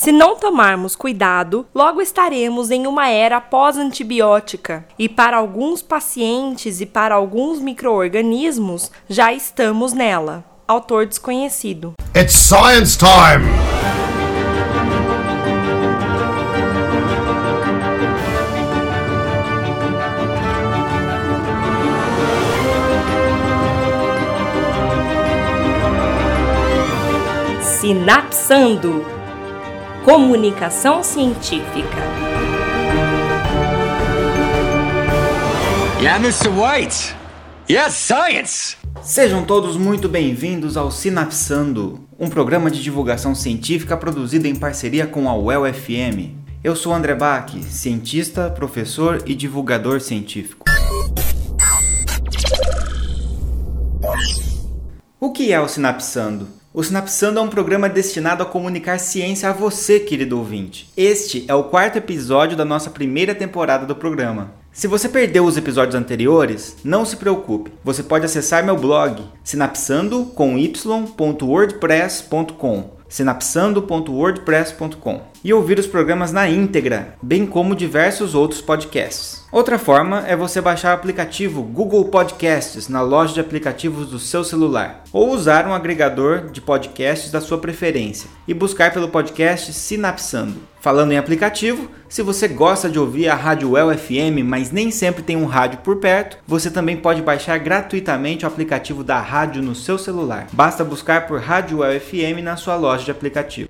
Se não tomarmos cuidado, logo estaremos em uma era pós-antibiótica e para alguns pacientes e para alguns microorganismos já estamos nela. Autor desconhecido. It's science time! Sinapsando Comunicação Científica. Yeah, Mr. White! Yes, science! Sejam todos muito bem-vindos ao Sinapsando, um programa de divulgação científica produzido em parceria com a UEL FM. Eu sou André Bach, cientista, professor e divulgador científico. O que é o Sinapsando? O Sinapsando é um programa destinado a comunicar ciência a você, querido ouvinte. Este é o quarto episódio da nossa primeira temporada do programa. Se você perdeu os episódios anteriores, não se preocupe. Você pode acessar meu blog sinapsando.wordpress.com sinapsando.wordpress.com e ouvir os programas na íntegra, bem como diversos outros podcasts. Outra forma é você baixar o aplicativo Google Podcasts na loja de aplicativos do seu celular, ou usar um agregador de podcasts da sua preferência e buscar pelo podcast Sinapsando. Falando em aplicativo, se você gosta de ouvir a Rádio Well FM, mas nem sempre tem um rádio por perto, você também pode baixar gratuitamente o aplicativo da rádio no seu celular. Basta buscar por Rádio Well FM na sua loja de aplicativo.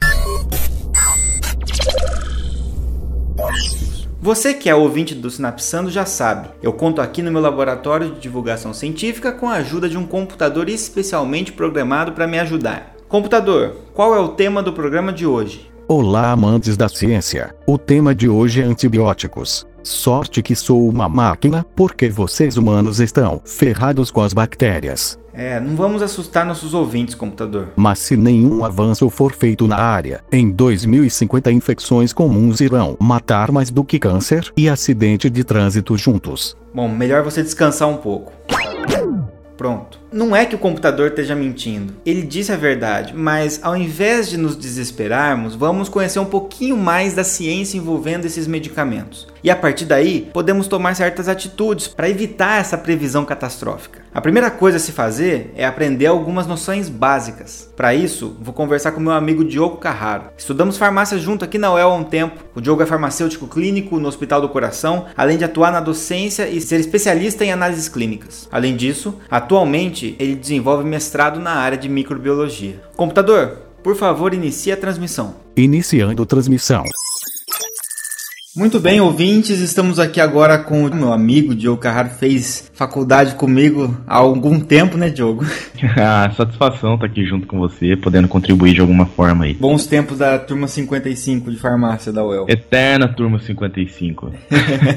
Você que é ouvinte do Sinapsando já sabe, eu conto aqui no meu laboratório de divulgação científica com a ajuda de um computador especialmente programado para me ajudar. Computador, qual é o tema do programa de hoje? Olá, amantes da ciência. O tema de hoje é antibióticos. Sorte que sou uma máquina, porque vocês humanos estão ferrados com as bactérias. É, não vamos assustar nossos ouvintes, computador. Mas se nenhum avanço for feito na área, em 2050 infecções comuns irão matar mais do que câncer e acidente de trânsito juntos. Bom, melhor você descansar um pouco. Pronto. Não é que o computador esteja mentindo. Ele disse a verdade, mas ao invés de nos desesperarmos, vamos conhecer um pouquinho mais da ciência envolvendo esses medicamentos. E a partir daí, podemos tomar certas atitudes para evitar essa previsão catastrófica. A primeira coisa a se fazer é aprender algumas noções básicas. Para isso, vou conversar com meu amigo Diogo Carraro. Estudamos farmácia junto aqui na UEL há um tempo. O Diogo é farmacêutico clínico no Hospital do Coração, além de atuar na docência e ser especialista em análises clínicas. Além disso, atualmente ele desenvolve mestrado na área de microbiologia. Computador, por favor, inicie a transmissão. Iniciando transmissão. Muito bem, ouvintes, estamos aqui agora com o meu amigo Diogo Carraro, fez faculdade comigo há algum tempo, né, Diogo? ah, satisfação estar aqui junto com você, podendo contribuir de alguma forma aí. Bons tempos da turma 55 de farmácia da UEL. Eterna turma 55.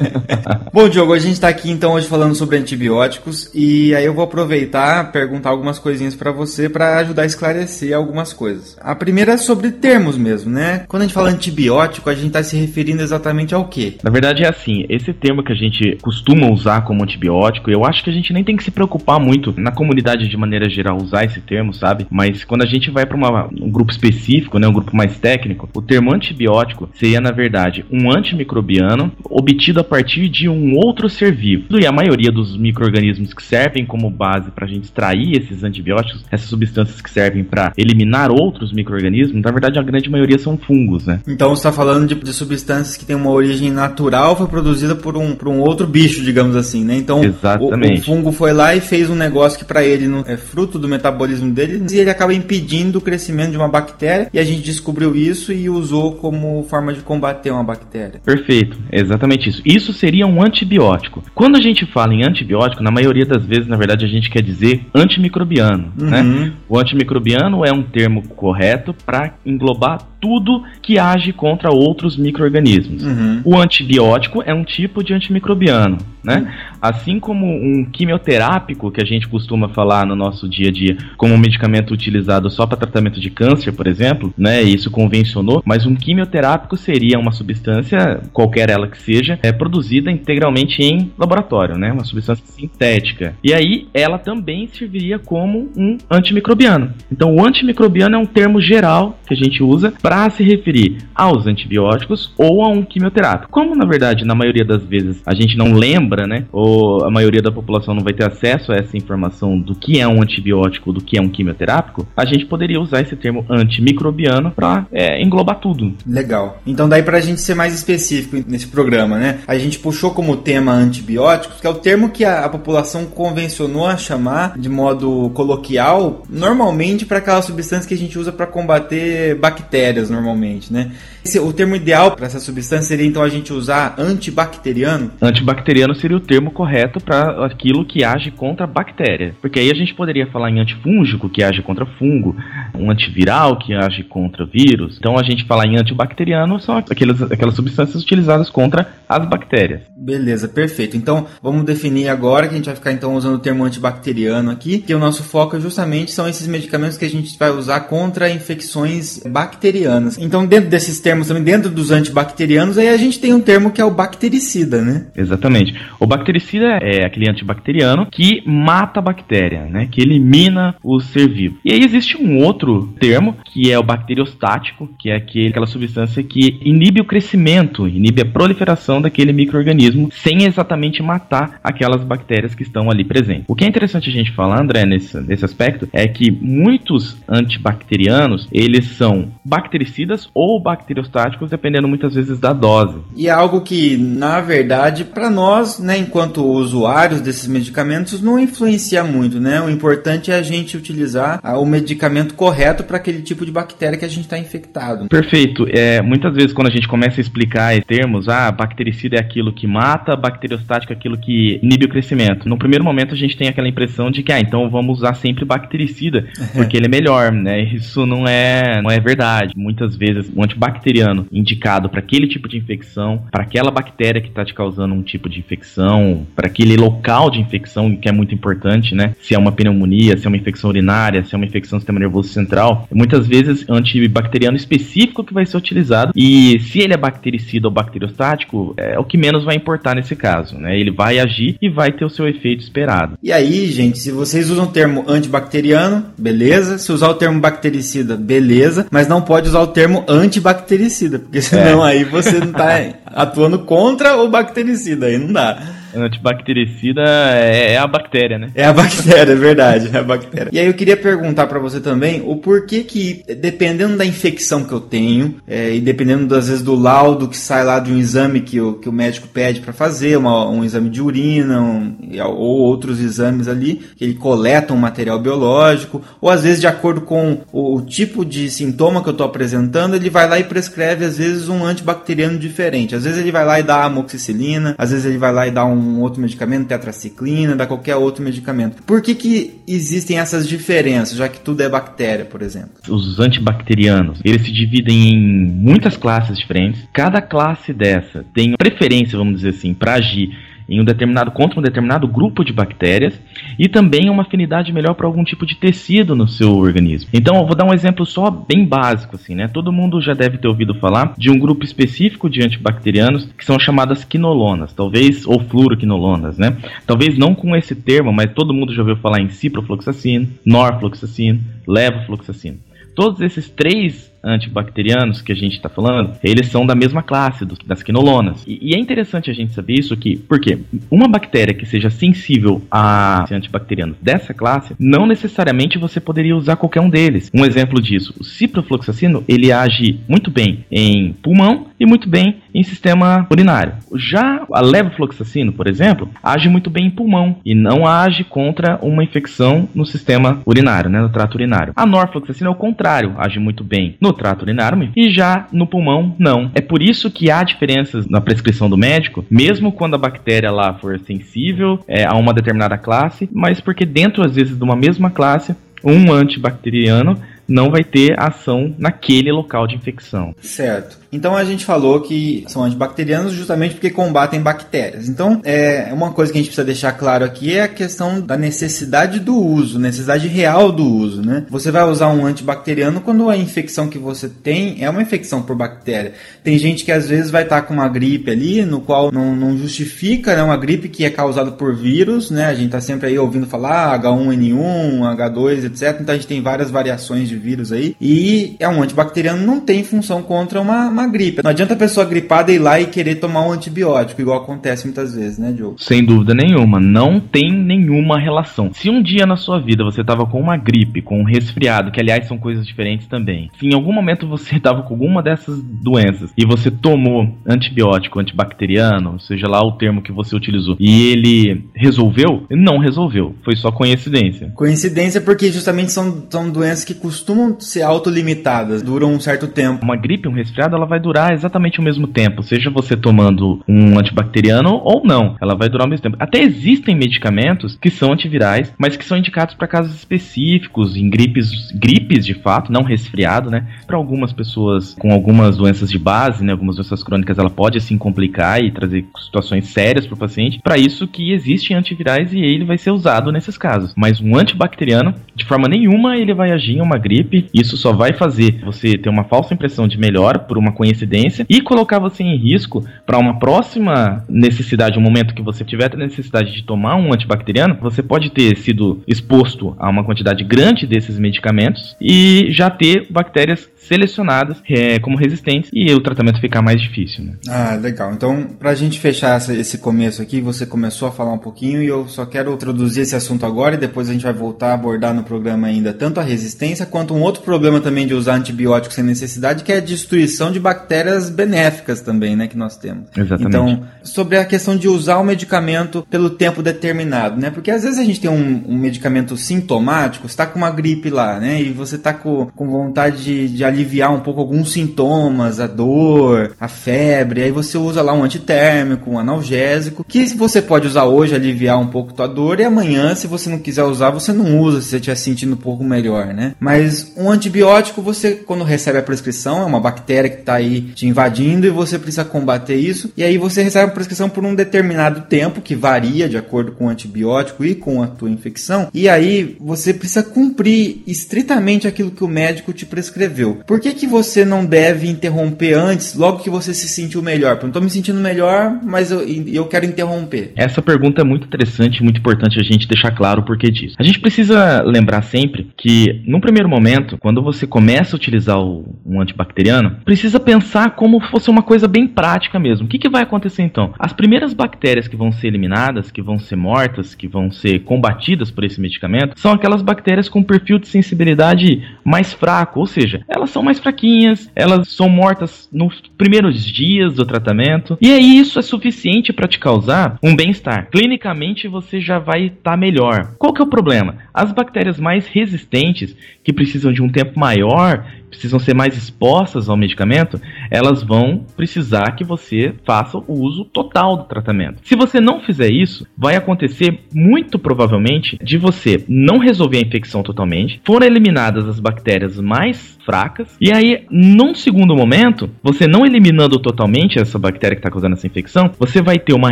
Bom, Diogo, a gente está aqui então hoje falando sobre antibióticos e aí eu vou aproveitar perguntar algumas coisinhas para você para ajudar a esclarecer algumas coisas. A primeira é sobre termos mesmo, né? Quando a gente fala antibiótico, a gente está se referindo exatamente exatamente ao quê? Na verdade é assim, esse termo que a gente costuma usar como antibiótico, eu acho que a gente nem tem que se preocupar muito na comunidade de maneira geral usar esse termo, sabe? Mas quando a gente vai para um grupo específico, né, um grupo mais técnico, o termo antibiótico seria na verdade um antimicrobiano obtido a partir de um outro ser vivo. E a maioria dos micro-organismos que servem como base para a gente extrair esses antibióticos, essas substâncias que servem para eliminar outros micro-organismos, na verdade a grande maioria são fungos, né? Então você está falando de, de substâncias que têm uma origem natural foi produzida por um, por um outro bicho, digamos assim, né? Então o, o, fungo foi lá e fez um negócio que para ele não é fruto do metabolismo dele e ele acaba impedindo o crescimento de uma bactéria e a gente descobriu isso e usou como forma de combater uma bactéria. Perfeito, exatamente isso. Isso seria um antibiótico. Quando a gente fala em antibiótico, na maioria das vezes, na verdade, a gente quer dizer antimicrobiano, né? uhum. né? O antimicrobiano é um termo correto para englobar tudo que age contra outros micro-organismos. Uhum. O antibiótico é um tipo de antimicrobiano, né? Assim como um quimioterápico, que a gente costuma falar no nosso dia a dia, como um medicamento utilizado só para tratamento de câncer, por exemplo, né? Isso convencionou, mas um quimioterápico seria uma substância, qualquer ela que seja, é produzida integralmente em laboratório, né? Uma substância sintética. E aí ela também serviria como um antimicrobiano. Então o antimicrobiano é um termo geral que a gente usa para se referir aos antibióticos ou a um quimioterápico. Como na verdade, na maioria das vezes a gente não lembra, né? Ou a maioria da população não vai ter acesso a essa informação do que é um antibiótico, do que é um quimioterápico, a gente poderia usar esse termo antimicrobiano para é, englobar tudo. Legal. Então daí para a gente ser mais específico nesse programa, né? A gente puxou como tema antibióticos, que é o termo que a, a população convencionou a chamar de modo coloquial, normalmente para aquelas substâncias que a gente usa para combater bactérias normalmente, né? Esse, o termo ideal para essa substância seria então a gente usar antibacteriano? Antibacteriano seria o termo correto para aquilo que age contra bactéria. Porque aí a gente poderia falar em antifúngico, que age contra fungo, um antiviral, que age contra vírus. Então a gente falar em antibacteriano são aquelas, aquelas substâncias utilizadas contra as bactérias. Beleza, perfeito. Então vamos definir agora que a gente vai ficar então usando o termo antibacteriano aqui, que o nosso foco justamente são esses medicamentos que a gente vai usar contra infecções bacterianas. Então dentro desses termos termos também dentro dos antibacterianos, aí a gente tem um termo que é o bactericida, né? Exatamente. O bactericida é aquele antibacteriano que mata a bactéria, né? Que elimina o ser vivo. E aí existe um outro termo que é o bacteriostático, que é aquele, aquela substância que inibe o crescimento, inibe a proliferação daquele microorganismo sem exatamente matar aquelas bactérias que estão ali presentes. O que é interessante a gente falar, André, nesse, nesse aspecto, é que muitos antibacterianos, eles são bactericidas ou bacteriostáticos dependendo muitas vezes da dose. E é algo que, na verdade, para nós, né, enquanto usuários desses medicamentos, não influencia muito, né? O importante é a gente utilizar o medicamento correto para aquele tipo de bactéria que a gente está infectado. Perfeito. É, muitas vezes quando a gente começa a explicar termos, ah, bactericida é aquilo que mata, bacteriostático é aquilo que inibe o crescimento. No primeiro momento a gente tem aquela impressão de que, ah, então vamos usar sempre bactericida, porque ele é melhor, né? Isso não é, não é verdade. Muitas vezes o antibacteriano bacteriano indicado para aquele tipo de infecção, para aquela bactéria que está te causando um tipo de infecção, para aquele local de infecção que é muito importante, né? Se é uma pneumonia, se é uma infecção urinária, se é uma infecção do sistema nervoso central, muitas vezes antibacteriano específico que vai ser utilizado e se ele é bactericida ou bacteriostático, é o que menos vai importar nesse caso, né? Ele vai agir e vai ter o seu efeito esperado. E aí, gente, se vocês usam o termo antibacteriano, beleza. Se usar o termo bactericida, beleza. Mas não pode usar o termo antibactericida bactericida, porque senão é. aí você não está atuando contra o bactericida, aí não dá. Antibactericida é, é, a bactéria, né? É a bactéria, é verdade, é a bactéria. E aí eu queria perguntar para você também o porquê que, dependendo da infecção que eu tenho, é, e dependendo às vezes do laudo que sai lá de um exame que o, que o médico pede para fazer, uma, um exame de urina, um, ou outros exames ali, que ele coleta um material biológico, ou às vezes de acordo com o, o tipo de sintoma que eu estou apresentando, ele vai lá e prescreve às vezes um antibacteriano diferente. Às vezes ele vai lá e dá amoxicilina, às vezes ele vai lá e dá um um outro medicamento, tetraciclina, da qualquer outro medicamento. Por que, que existem essas diferenças, já que tudo é bactéria, por exemplo? Os antibacterianos, eles se dividem em muitas classes diferentes. Cada classe dessa tem preferência, vamos dizer assim, para agir em um determinado contra um determinado grupo de bactérias e também uma afinidade melhor para algum tipo de tecido no seu organismo. Então, eu vou dar um exemplo só bem básico assim, né? Todo mundo já deve ter ouvido falar de um grupo específico de antibacterianos que são chamadas quinolonas, talvez ou fluoroquinolonas, né? Talvez não com esse termo, mas todo mundo já ouviu falar em ciprofloxacina, norfloxacina, levofloxacina. Todos esses três antibacterianos que a gente está falando, eles são da mesma classe dos, das quinolonas. E, e, é interessante a gente saber isso aqui, porque uma bactéria que seja sensível a antibacterianos dessa classe, não necessariamente você poderia usar qualquer um deles. Um exemplo disso, o ciprofloxacino, ele age muito bem em pulmão e muito bem em sistema urinário. Já a levofloxacino, por exemplo, age muito bem em pulmão e não age contra uma infecção no sistema urinário, né, no trato urinário. A norfloxacina é o contrário, age muito bem no trato urinário e já no pulmão não. É por isso que há diferenças na prescrição do médico, mesmo quando a bactéria lá for sensível é, a uma determinada classe, mas porque dentro às vezes de uma mesma classe, um antibacteriano não vai ter ação naquele local de infecção. Certo. Então a gente falou que são antibacterianos justamente porque combatem bactérias. Então, é uma coisa que a gente precisa deixar claro aqui é a questão da necessidade do uso, necessidade real do uso, né? Você vai usar um antibacteriano quando a infecção que você tem é uma infecção por bactéria. Tem gente que às vezes vai estar com uma gripe ali, no qual não, não justifica, né? Uma gripe que é causada por vírus, né? A gente está sempre aí ouvindo falar H1N1, H2, etc. Então a gente tem várias variações de vírus aí. E é um antibacteriano não tem função contra uma, uma gripe. Não adianta a pessoa gripada ir lá e querer tomar um antibiótico, igual acontece muitas vezes, né, Joe? Sem dúvida nenhuma, não tem nenhuma relação. Se um dia na sua vida você estava com uma gripe, com um resfriado, que aliás são coisas diferentes também, se em algum momento você estava com alguma dessas doenças e você tomou antibiótico, antibacteriano, seja lá o termo que você utilizou, e ele resolveu, não resolveu. Foi só coincidência. Coincidência porque justamente são, são doenças que costumam ser autolimitadas, duram um certo tempo. Uma gripe, um resfriado, ela vai durar exatamente o mesmo tempo, seja você tomando um antibacteriano ou não, ela vai durar o mesmo tempo. Até existem medicamentos que são antivirais, mas que são indicados para casos específicos, em gripes, gripes de fato, não resfriado, né? Para algumas pessoas com algumas doenças de base, né, algumas doenças crônicas, ela pode assim complicar e trazer situações sérias para o paciente. Para isso que existem antivirais e ele vai ser usado nesses casos. Mas um antibacteriano, de forma nenhuma, ele vai agir em uma gripe. Isso só vai fazer você ter uma falsa impressão de melhor por uma coincidência e colocar você em risco para uma próxima necessidade, um momento que você tiver a necessidade de tomar um antibacteriano, você pode ter sido exposto a uma quantidade grande desses medicamentos e já ter bactérias selecionadas é, como resistentes e o tratamento ficar mais difícil. Né? Ah, legal. Então, para a gente fechar esse começo aqui, você começou a falar um pouquinho e eu só quero introduzir esse assunto agora e depois a gente vai voltar a abordar no programa ainda tanto a resistência quanto um outro problema também de usar antibióticos sem necessidade, que é a destruição de bactérias benéficas também, né, que nós temos. Exatamente. Então, sobre a questão de usar o medicamento pelo tempo determinado, né? Porque às vezes a gente tem um, um medicamento sintomático, você tá com uma gripe lá, né? E você tá com, com vontade de, de aliviar um pouco alguns sintomas, a dor, a febre, aí você usa lá um antitérmico, um analgésico, que você pode usar hoje, aliviar um pouco tua dor, e amanhã, se você não quiser usar, você não usa, se você estiver sentindo um pouco melhor, né? Mas um antibiótico, você, quando recebe a prescrição, é uma bactéria que está aí te invadindo e você precisa combater isso, e aí você recebe a prescrição por um determinado tempo, que varia de acordo com o antibiótico e com a tua infecção, e aí você precisa cumprir estritamente aquilo que o médico te prescreveu. Por que, que você não deve interromper antes, logo que você se sentiu melhor? Eu não estou me sentindo melhor, mas eu, eu quero interromper. Essa pergunta é muito interessante muito importante a gente deixar claro o porquê disso. A gente precisa lembrar sempre que, num primeiro momento, quando você começa a utilizar o, um antibacteriano, precisa pensar como fosse uma coisa bem prática mesmo. O que, que vai acontecer então? As primeiras bactérias que vão ser eliminadas, que vão ser mortas, que vão ser combatidas por esse medicamento, são aquelas bactérias com perfil de sensibilidade mais fraco, ou seja, elas são mais fraquinhas, elas são mortas nos primeiros dias do tratamento, e aí isso é suficiente para te causar um bem-estar. Clinicamente você já vai estar tá melhor. Qual que é o problema? As bactérias mais resistentes, que precisam de um tempo maior, precisam ser mais expostas ao medicamento, elas vão precisar que você faça o uso total do tratamento. Se você não fizer isso, vai acontecer muito provavelmente de você não resolver a infecção totalmente, foram eliminadas as bactérias mais fracas, e aí, num segundo momento, você não eliminando totalmente essa bactéria que está causando essa infecção, você vai ter uma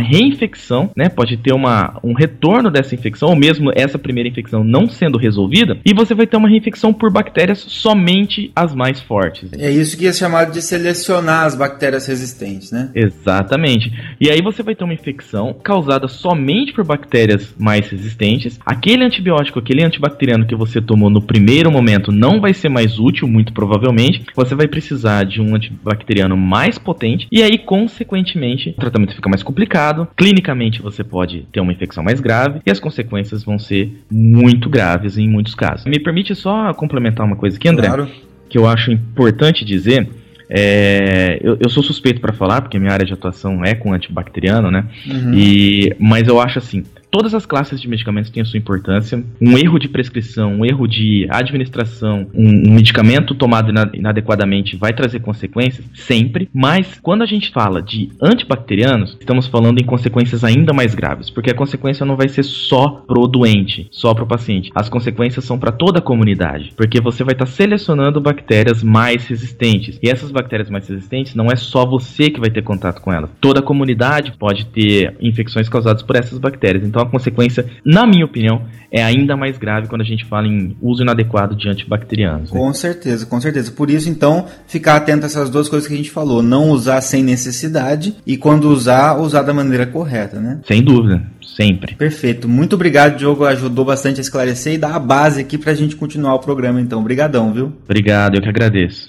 reinfecção, né? Pode ter uma, um retorno dessa infecção, ou mesmo essa primeira infecção não sendo resolvida, e você vai ter uma reinfecção por bactérias somente as mais fortes. É isso que é chamado de selecionar as bactérias resistentes, né? Exatamente. E aí você vai ter uma infecção causada somente por bactérias mais resistentes. Aquele antibiótico, aquele antibacteriano que você tomou no primeiro momento não vai ser mais útil, muito provavelmente. Você vai precisar de um antibacteriano mais potente e aí, consequentemente, o tratamento fica mais complicado. Clinicamente, você pode ter uma infecção mais grave e as consequências vão ser muito graves em muitos casos. Me permite só complementar uma coisa aqui, André? Claro. Que eu acho importante dizer é, eu, eu, sou suspeito para falar, porque minha área de atuação é com antibacteriano, né? Uhum. E, mas eu acho assim, todas as classes de medicamentos têm a sua importância. Um erro de prescrição, um erro de administração, um, medicamento tomado inadequadamente vai trazer consequências, sempre. Mas quando a gente fala de antibacterianos, estamos falando em consequências ainda mais graves, porque a consequência não vai ser só pro doente, só pro paciente. As consequências são para toda a comunidade, porque você vai estar tá selecionando bactérias mais resistentes. E essas bactérias mais resistentes não é só você que vai ter contato com elas. Toda a comunidade pode ter infecções causadas por essas bactérias. Então a consequência, na minha opinião, é ainda mais grave quando a gente fala em uso inadequado de antibacterianos. Né? Com certeza, com certeza. Por isso, então, ficar atento a essas duas coisas que a gente falou. Não usar sem necessidade e quando usar, usar da maneira correta, né? Sem dúvida, sempre. Perfeito. Muito obrigado, Diogo. Ajudou bastante a esclarecer e dar a base aqui pra gente continuar o programa, então. Obrigadão, viu? Obrigado, eu que agradeço.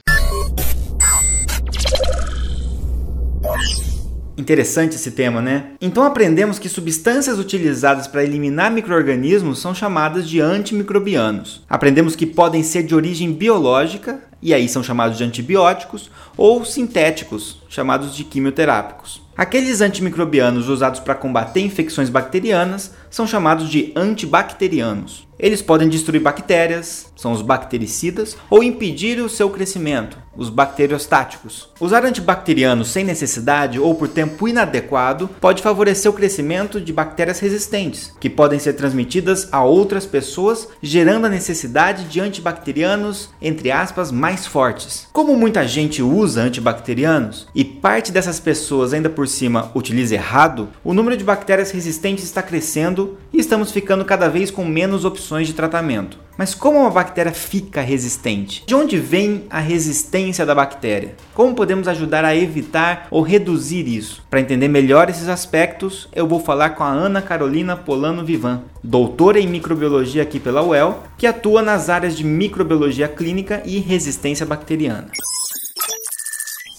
Interessante esse tema, né? Então aprendemos que substâncias utilizadas para eliminar microrganismos são chamadas de antimicrobianos. Aprendemos que podem ser de origem biológica, e aí são chamados de antibióticos, ou sintéticos, chamados de quimioterápicos. Aqueles antimicrobianos usados para combater infecções bacterianas são chamados de antibacterianos. Eles podem destruir bactérias, são os bactericidas, ou impedir o seu crescimento, os bacteriostáticos. Usar antibacterianos sem necessidade ou por tempo inadequado pode favorecer o crescimento de bactérias resistentes, que podem ser transmitidas a outras pessoas, gerando a necessidade de antibacterianos, entre aspas, mais fortes. Como muita gente usa antibacterianos e parte dessas pessoas ainda por cima utiliza errado, o número de bactérias resistentes está crescendo e estamos ficando cada vez com menos opções de tratamento. Mas como uma bactéria fica resistente? De onde vem a resistência da bactéria? Como podemos ajudar a evitar ou reduzir isso? Para entender melhor esses aspectos, eu vou falar com a Ana Carolina Polano Vivan, doutora em microbiologia aqui pela UEL, que atua nas áreas de microbiologia clínica e resistência bacteriana.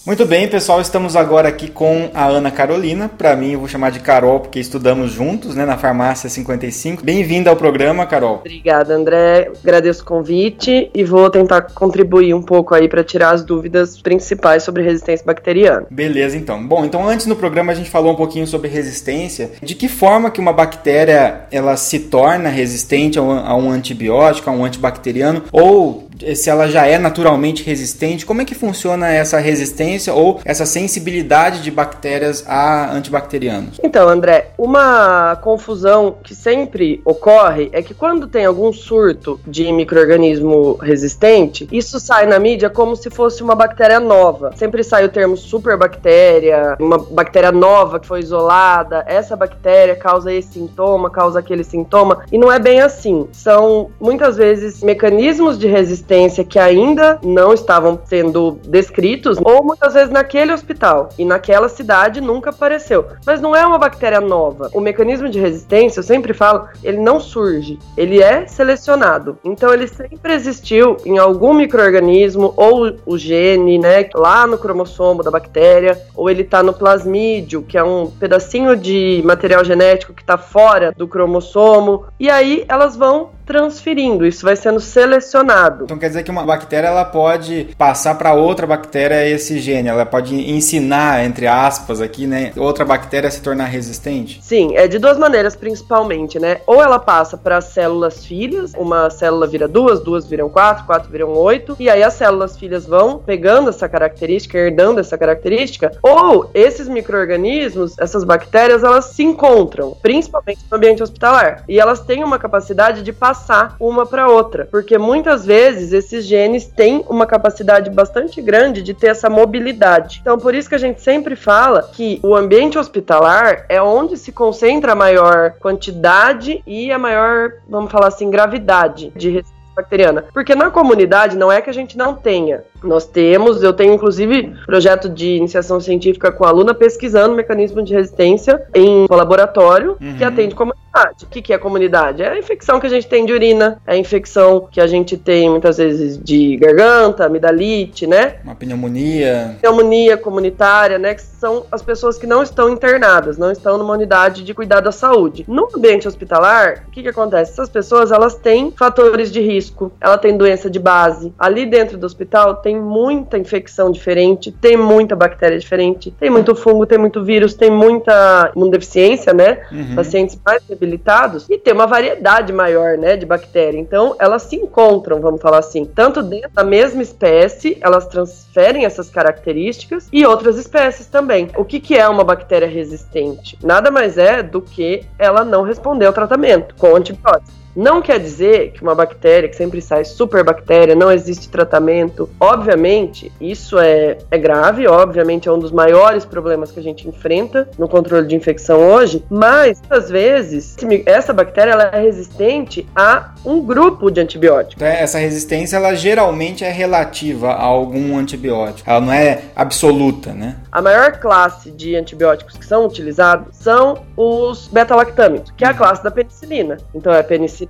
Muito bem, pessoal, estamos agora aqui com a Ana Carolina. Para mim, eu vou chamar de Carol, porque estudamos juntos, né, na Farmácia 55. Bem-vinda ao programa, Carol. Obrigada, André. Agradeço o convite e vou tentar contribuir um pouco aí para tirar as dúvidas principais sobre resistência bacteriana. Beleza, então. Bom, então antes no programa a gente falou um pouquinho sobre resistência. De que forma que uma bactéria ela se torna resistente a um, a um antibiótico, a um antibacteriano, ou se ela já é naturalmente resistente, como é que funciona essa resistência ou essa sensibilidade de bactérias a antibacterianos? Então, André, uma confusão que sempre ocorre é que quando tem algum surto de microorganismo resistente, isso sai na mídia como se fosse uma bactéria nova. Sempre sai o termo superbactéria, uma bactéria nova que foi isolada, essa bactéria causa esse sintoma, causa aquele sintoma, e não é bem assim. São muitas vezes mecanismos de resistência que ainda não estavam sendo descritos, ou muitas vezes naquele hospital e naquela cidade nunca apareceu. Mas não é uma bactéria nova. O mecanismo de resistência, eu sempre falo, ele não surge, ele é selecionado. Então ele sempre existiu em algum microorganismo ou o gene, né, lá no cromossomo da bactéria, ou ele está no plasmídio, que é um pedacinho de material genético que está fora do cromossomo, e aí elas vão transferindo, isso vai sendo selecionado. Então quer dizer que uma bactéria ela pode passar para outra bactéria esse gene, ela pode ensinar, entre aspas, aqui, né, outra bactéria a se tornar resistente? Sim, é de duas maneiras principalmente, né? Ou ela passa para células filhas, uma célula vira duas, duas viram quatro, quatro viram oito, e aí as células filhas vão pegando essa característica, herdando essa característica, ou esses micro-organismos, essas bactérias, elas se encontram, principalmente no ambiente hospitalar, e elas têm uma capacidade de passar passar uma para outra, porque muitas vezes esses genes têm uma capacidade bastante grande de ter essa mobilidade. Então, por isso que a gente sempre fala que o ambiente hospitalar é onde se concentra a maior quantidade e a maior, vamos falar assim, gravidade de resistência bacteriana. Porque na comunidade não é que a gente não tenha. Nós temos, eu tenho inclusive projeto de iniciação científica com a aluna pesquisando mecanismo de resistência em laboratório uhum. que atende comunidade. O que, que é comunidade? É a infecção que a gente tem de urina, é a infecção que a gente tem muitas vezes de garganta, amidalite, né? Uma pneumonia. Pneumonia comunitária, né? Que são as pessoas que não estão internadas, não estão numa unidade de cuidado da saúde. No ambiente hospitalar, o que, que acontece? Essas pessoas, elas têm fatores de risco, ela tem doença de base. Ali dentro do hospital tem tem muita infecção diferente, tem muita bactéria diferente, tem muito fungo, tem muito vírus, tem muita imunodeficiência, né? Uhum. Pacientes mais debilitados e tem uma variedade maior, né, de bactéria. Então, elas se encontram, vamos falar assim, tanto dentro da mesma espécie, elas transferem essas características e outras espécies também. O que, que é uma bactéria resistente? Nada mais é do que ela não responder ao tratamento com antibióticos. Não quer dizer que uma bactéria que sempre sai superbactéria, não existe tratamento. Obviamente, isso é, é grave, obviamente é um dos maiores problemas que a gente enfrenta no controle de infecção hoje, mas às vezes essa bactéria ela é resistente a um grupo de antibióticos. Então, essa resistência, ela geralmente é relativa a algum antibiótico. Ela não é absoluta, né? A maior classe de antibióticos que são utilizados são os beta-lactâmicos, que é a classe da penicilina. Então é penicilina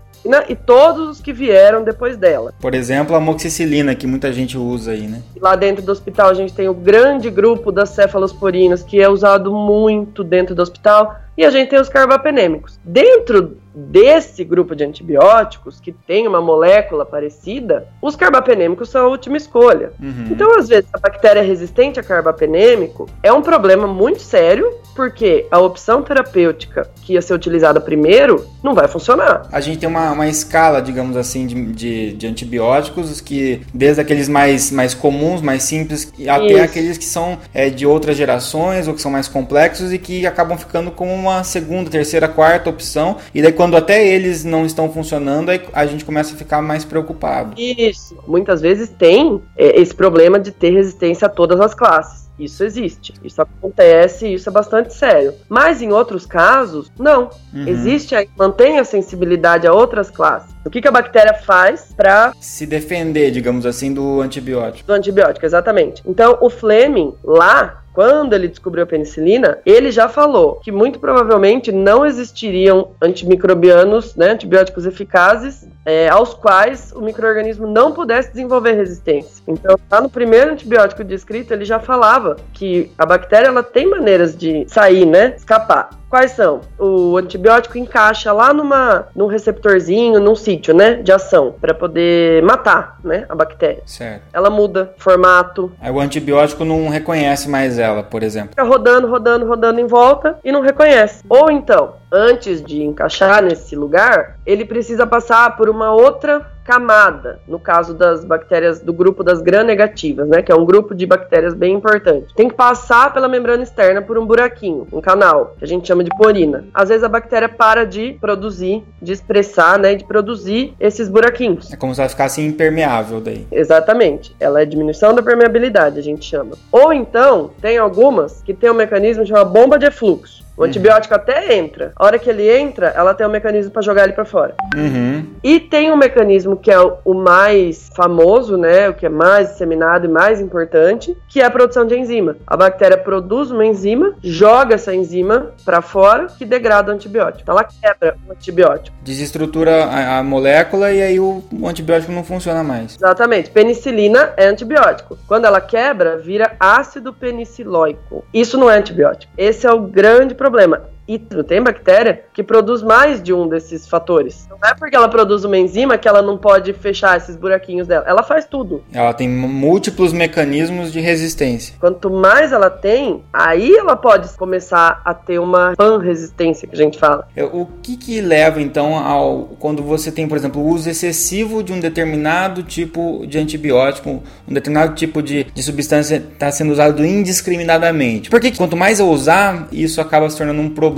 e todos os que vieram depois dela. Por exemplo, a moxicilina, que muita gente usa aí, né? Lá dentro do hospital a gente tem o grande grupo das cefalosporinas, que é usado muito dentro do hospital, e a gente tem os carbapenêmicos. Dentro desse grupo de antibióticos, que tem uma molécula parecida, os carbapenêmicos são a última escolha. Uhum. Então, às vezes, a bactéria resistente a carbapenêmico é um problema muito sério, porque a opção terapêutica que ia ser utilizada primeiro não vai funcionar. A gente tem uma, uma escala, digamos assim, de, de, de antibióticos que, desde aqueles mais, mais comuns, mais simples, até Isso. aqueles que são é, de outras gerações ou que são mais complexos e que acabam ficando como uma segunda, terceira, quarta opção. E daí, quando até eles não estão funcionando, aí a gente começa a ficar mais preocupado. Isso. Muitas vezes tem é, esse problema de ter resistência a todas as classes. Isso existe, isso acontece, isso é bastante sério. Mas em outros casos, não. Uhum. Existe, mantém a sensibilidade a outras classes. O que, que a bactéria faz para Se defender, digamos assim, do antibiótico. do antibiótico, exatamente. Então, o Fleming, lá, quando ele descobriu a penicilina, ele já falou que muito provavelmente não existiriam antimicrobianos, né, antibióticos eficazes, é, aos quais o microorganismo não pudesse desenvolver resistência. Então, lá no primeiro antibiótico descrito, ele já falava que a bactéria ela tem maneiras de sair, né, escapar. Quais são? O antibiótico encaixa lá numa, num receptorzinho, num sítio, né, de ação, para poder matar, né, a bactéria. Certo. Ela muda formato, Aí o antibiótico não reconhece mais ela, por exemplo. fica rodando, rodando, rodando em volta e não reconhece. Ou então, antes de encaixar nesse lugar, ele precisa passar por uma outra camada, no caso das bactérias do grupo das gram-negativas, né, que é um grupo de bactérias bem importante. Tem que passar pela membrana externa por um buraquinho, um canal, que a gente chama de porina. Às vezes a bactéria para de produzir, de expressar, né, de produzir esses buraquinhos. É como se ela ficasse impermeável daí. Exatamente. Ela é diminuição da permeabilidade, a gente chama. Ou então, tem algumas que tem um mecanismo que chama bomba de efluxo. O antibiótico até entra. A hora que ele entra, ela tem um mecanismo para jogar ele para fora. Uhum. E tem um mecanismo que é o o mais famoso, né, o que é mais disseminado e mais importante, que é a produção de enzima. A bactéria produz uma enzima, joga essa enzima para fora, que degrada o antibiótico. Então ela quebra o antibiótico. Desestrutura a, a molécula e aí o, o antibiótico não funciona mais. Exatamente. Penicilina é antibiótico. Quando ela quebra, vira ácido penicilóico. Isso não é antibiótico. Esse é o grande problema problema. E tem bactéria que produz mais de um desses fatores. Não é porque ela produz uma enzima que ela não pode fechar esses buraquinhos dela. Ela faz tudo. Ela tem múltiplos mecanismos de resistência. Quanto mais ela tem, aí ela pode começar a ter uma pan-resistência, que a gente fala. O que que leva então ao quando você tem, por exemplo, o uso excessivo de um determinado tipo de antibiótico, um determinado tipo de, de substância está sendo usado indiscriminadamente? Porque quanto mais eu usar, isso acaba se tornando um problema.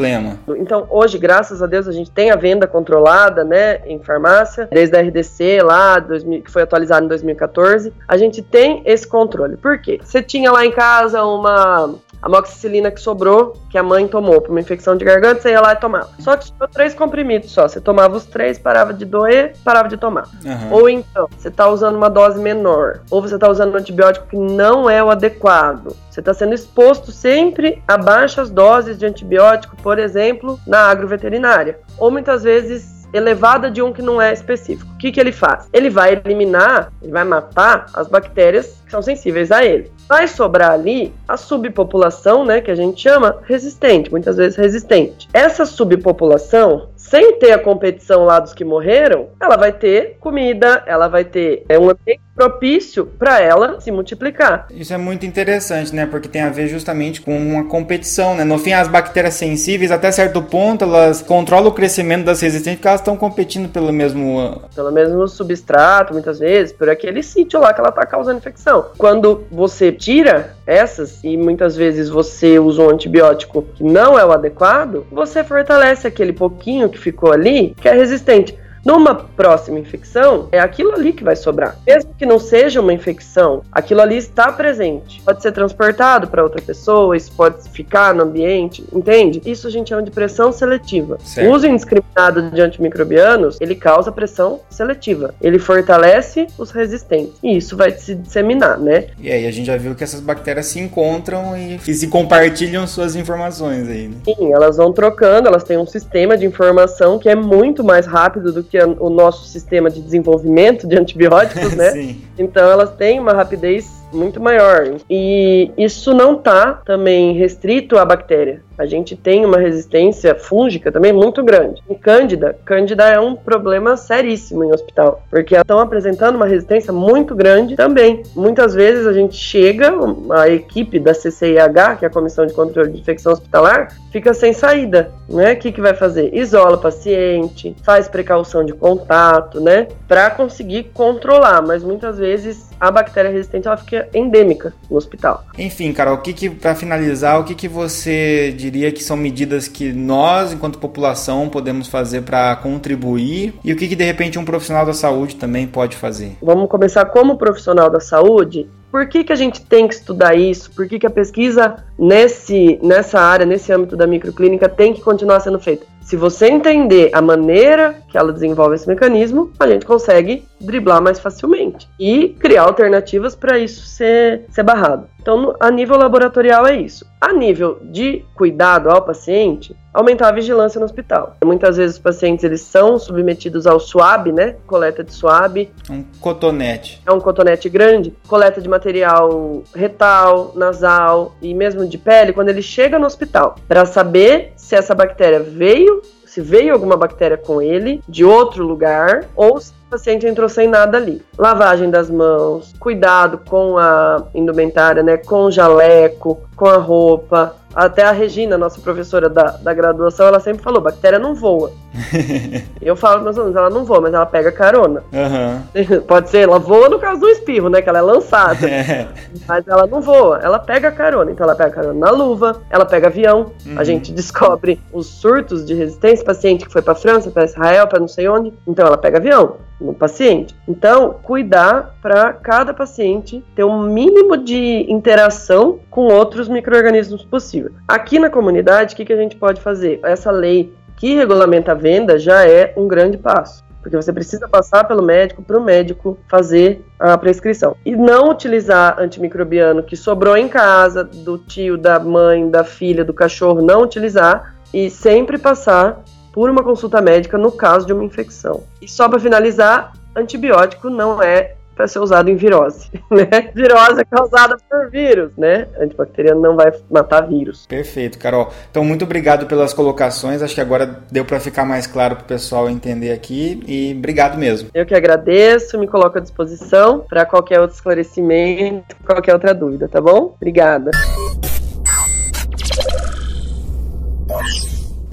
Então, hoje, graças a Deus, a gente tem a venda controlada, né, em farmácia, desde a RDC lá, 2000, que foi atualizada em 2014. A gente tem esse controle. Por quê? Você tinha lá em casa uma amoxicilina que sobrou, que a mãe tomou por uma infecção de garganta, você ia lá e tomava. Só que tinha três comprimidos só. Você tomava os três, parava de doer, parava de tomar. Aham. Ou então, você está usando uma dose menor, ou você está usando um antibiótico que não é o adequado. Você está sendo exposto sempre a baixas doses de antibiótico, por exemplo, na agroveterinária. Ou muitas vezes elevada de um que não é específico. O que, que ele faz? Ele vai eliminar, ele vai matar as bactérias que são sensíveis a ele. Vai sobrar ali a subpopulação, né, que a gente chama resistente, muitas vezes resistente. Essa subpopulação, sem ter a competição lá dos que morreram, ela vai ter comida, ela vai ter é, um ambiente propício para ela se multiplicar. Isso é muito interessante, né? Porque tem a ver justamente com uma competição, né? No fim, as bactérias sensíveis, até certo ponto, elas controlam o crescimento das resistentes porque elas estão competindo pelo mesmo... Pelo mesmo substrato, muitas vezes, por aquele sítio lá que ela está causando infecção. Quando você tira essas, e muitas vezes você usa um antibiótico que não é o adequado, você fortalece aquele pouquinho que ficou ali, que é resistente. Numa próxima infecção, é aquilo ali que vai sobrar. Mesmo que não seja uma infecção, aquilo ali está presente. Pode ser transportado para outra pessoa, isso pode ficar no ambiente, entende? Isso a gente chama de pressão seletiva. Certo. O uso indiscriminado de antimicrobianos, ele causa pressão seletiva. Ele fortalece os resistentes. E isso vai se disseminar, né? E aí a gente já viu que essas bactérias se encontram e, e se compartilham suas informações aí, né? Sim, elas vão trocando, elas têm um sistema de informação que é muito mais rápido do que a- o nosso sistema de desenvolvimento de antibióticos, né? Sim. Então elas têm uma rapidez muito maior. E isso não está também restrito à bactéria. A gente tem uma resistência fúngica também muito grande. Em Cândida, Cândida é um problema seríssimo em hospital, porque estão apresentando uma resistência muito grande também. Muitas vezes a gente chega, a equipe da CCIH, que é a Comissão de Controle de Infecção Hospitalar, fica sem saída, né? O que, que vai fazer? Isola o paciente, faz precaução de contato, né? Para conseguir controlar, mas muitas vezes a bactéria resistente ela fica endêmica no hospital. Enfim, Carol, o que que, pra finalizar, o que que você diria que são medidas que nós, enquanto população, podemos fazer para contribuir e o que que de repente um profissional da saúde também pode fazer? Vamos começar como profissional da saúde. Por que, que a gente tem que estudar isso? Por que, que a pesquisa nesse, nessa área, nesse âmbito da microclínica, tem que continuar sendo feita? Se você entender a maneira que ela desenvolve esse mecanismo, a gente consegue driblar mais facilmente e criar alternativas para isso ser, ser barrado. Então, a nível laboratorial é isso. A nível de cuidado ao paciente, aumentar a vigilância no hospital. Muitas vezes os pacientes eles são submetidos ao SWAB, né? Coleta de SWAB, Um cotonete. é um cotonete grande, coleta de material retal, nasal e mesmo de pele quando ele chega no hospital, para saber se essa bactéria veio, se veio alguma bactéria com ele de outro lugar ou se o paciente entrou sem nada ali. Lavagem das mãos, cuidado com a indumentária, né, com o jaleco, com a roupa. Até a Regina, nossa professora da, da graduação, ela sempre falou: bactéria não voa. Eu falo meus alunos, ela não voa, mas ela pega carona. Aham. Pode ser, ela voa no caso do espirro, né? Que ela é lançada. É. Mas ela não voa, ela pega carona. Então ela pega carona na luva, ela pega avião. A gente descobre os surtos de resistência, paciente que foi para França, para Israel, para não sei onde. Então ela pega avião no paciente. Então, cuidar para cada paciente ter um mínimo de interação com outros micro-organismos possível. Aqui na comunidade, o que, que a gente pode fazer? Essa lei que regulamenta a venda já é um grande passo. Porque você precisa passar pelo médico para o médico fazer a prescrição. E não utilizar antimicrobiano que sobrou em casa, do tio, da mãe, da filha, do cachorro, não utilizar. E sempre passar por uma consulta médica no caso de uma infecção. E só para finalizar, antibiótico não é para ser usado em virose, né? Virose é causada por vírus, né? Antibacteriano não vai matar vírus. Perfeito, Carol. Então, muito obrigado pelas colocações. Acho que agora deu para ficar mais claro para o pessoal entender aqui. E obrigado mesmo. Eu que agradeço, me coloco à disposição para qualquer outro esclarecimento, qualquer outra dúvida, tá bom? Obrigada.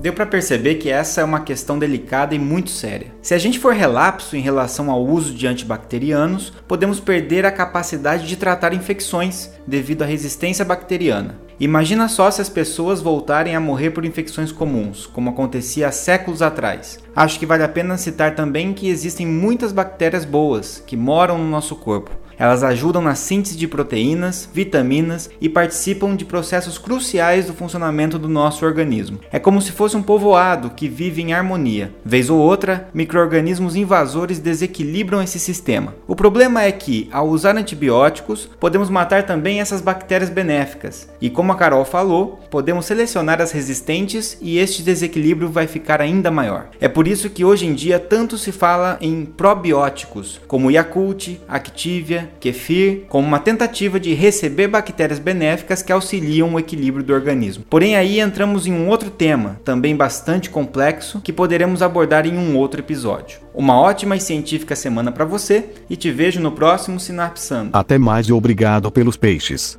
Deu para perceber que essa é uma questão delicada e muito séria. Se a gente for relapso em relação ao uso de antibacterianos, podemos perder a capacidade de tratar infecções devido à resistência bacteriana. Imagina só se as pessoas voltarem a morrer por infecções comuns, como acontecia há séculos atrás. Acho que vale a pena citar também que existem muitas bactérias boas que moram no nosso corpo. Elas ajudam na síntese de proteínas, vitaminas e participam de processos cruciais do funcionamento do nosso organismo. É como se fosse um povoado que vive em harmonia. Vez ou outra, micro-organismos invasores desequilibram esse sistema. O problema é que, ao usar antibióticos, podemos matar também essas bactérias benéficas. E como a Carol falou, podemos selecionar as resistentes e este desequilíbrio vai ficar ainda maior. É por isso que hoje em dia tanto se fala em probióticos, como Yakult, Activia kefir, como uma tentativa de receber bactérias benéficas que auxiliam o equilíbrio do organismo. Porém, aí entramos em um outro tema, também bastante complexo, que poderemos abordar em um outro episódio. Uma ótima e científica semana para você e te vejo no próximo Sinapsando. Até mais e obrigado pelos peixes.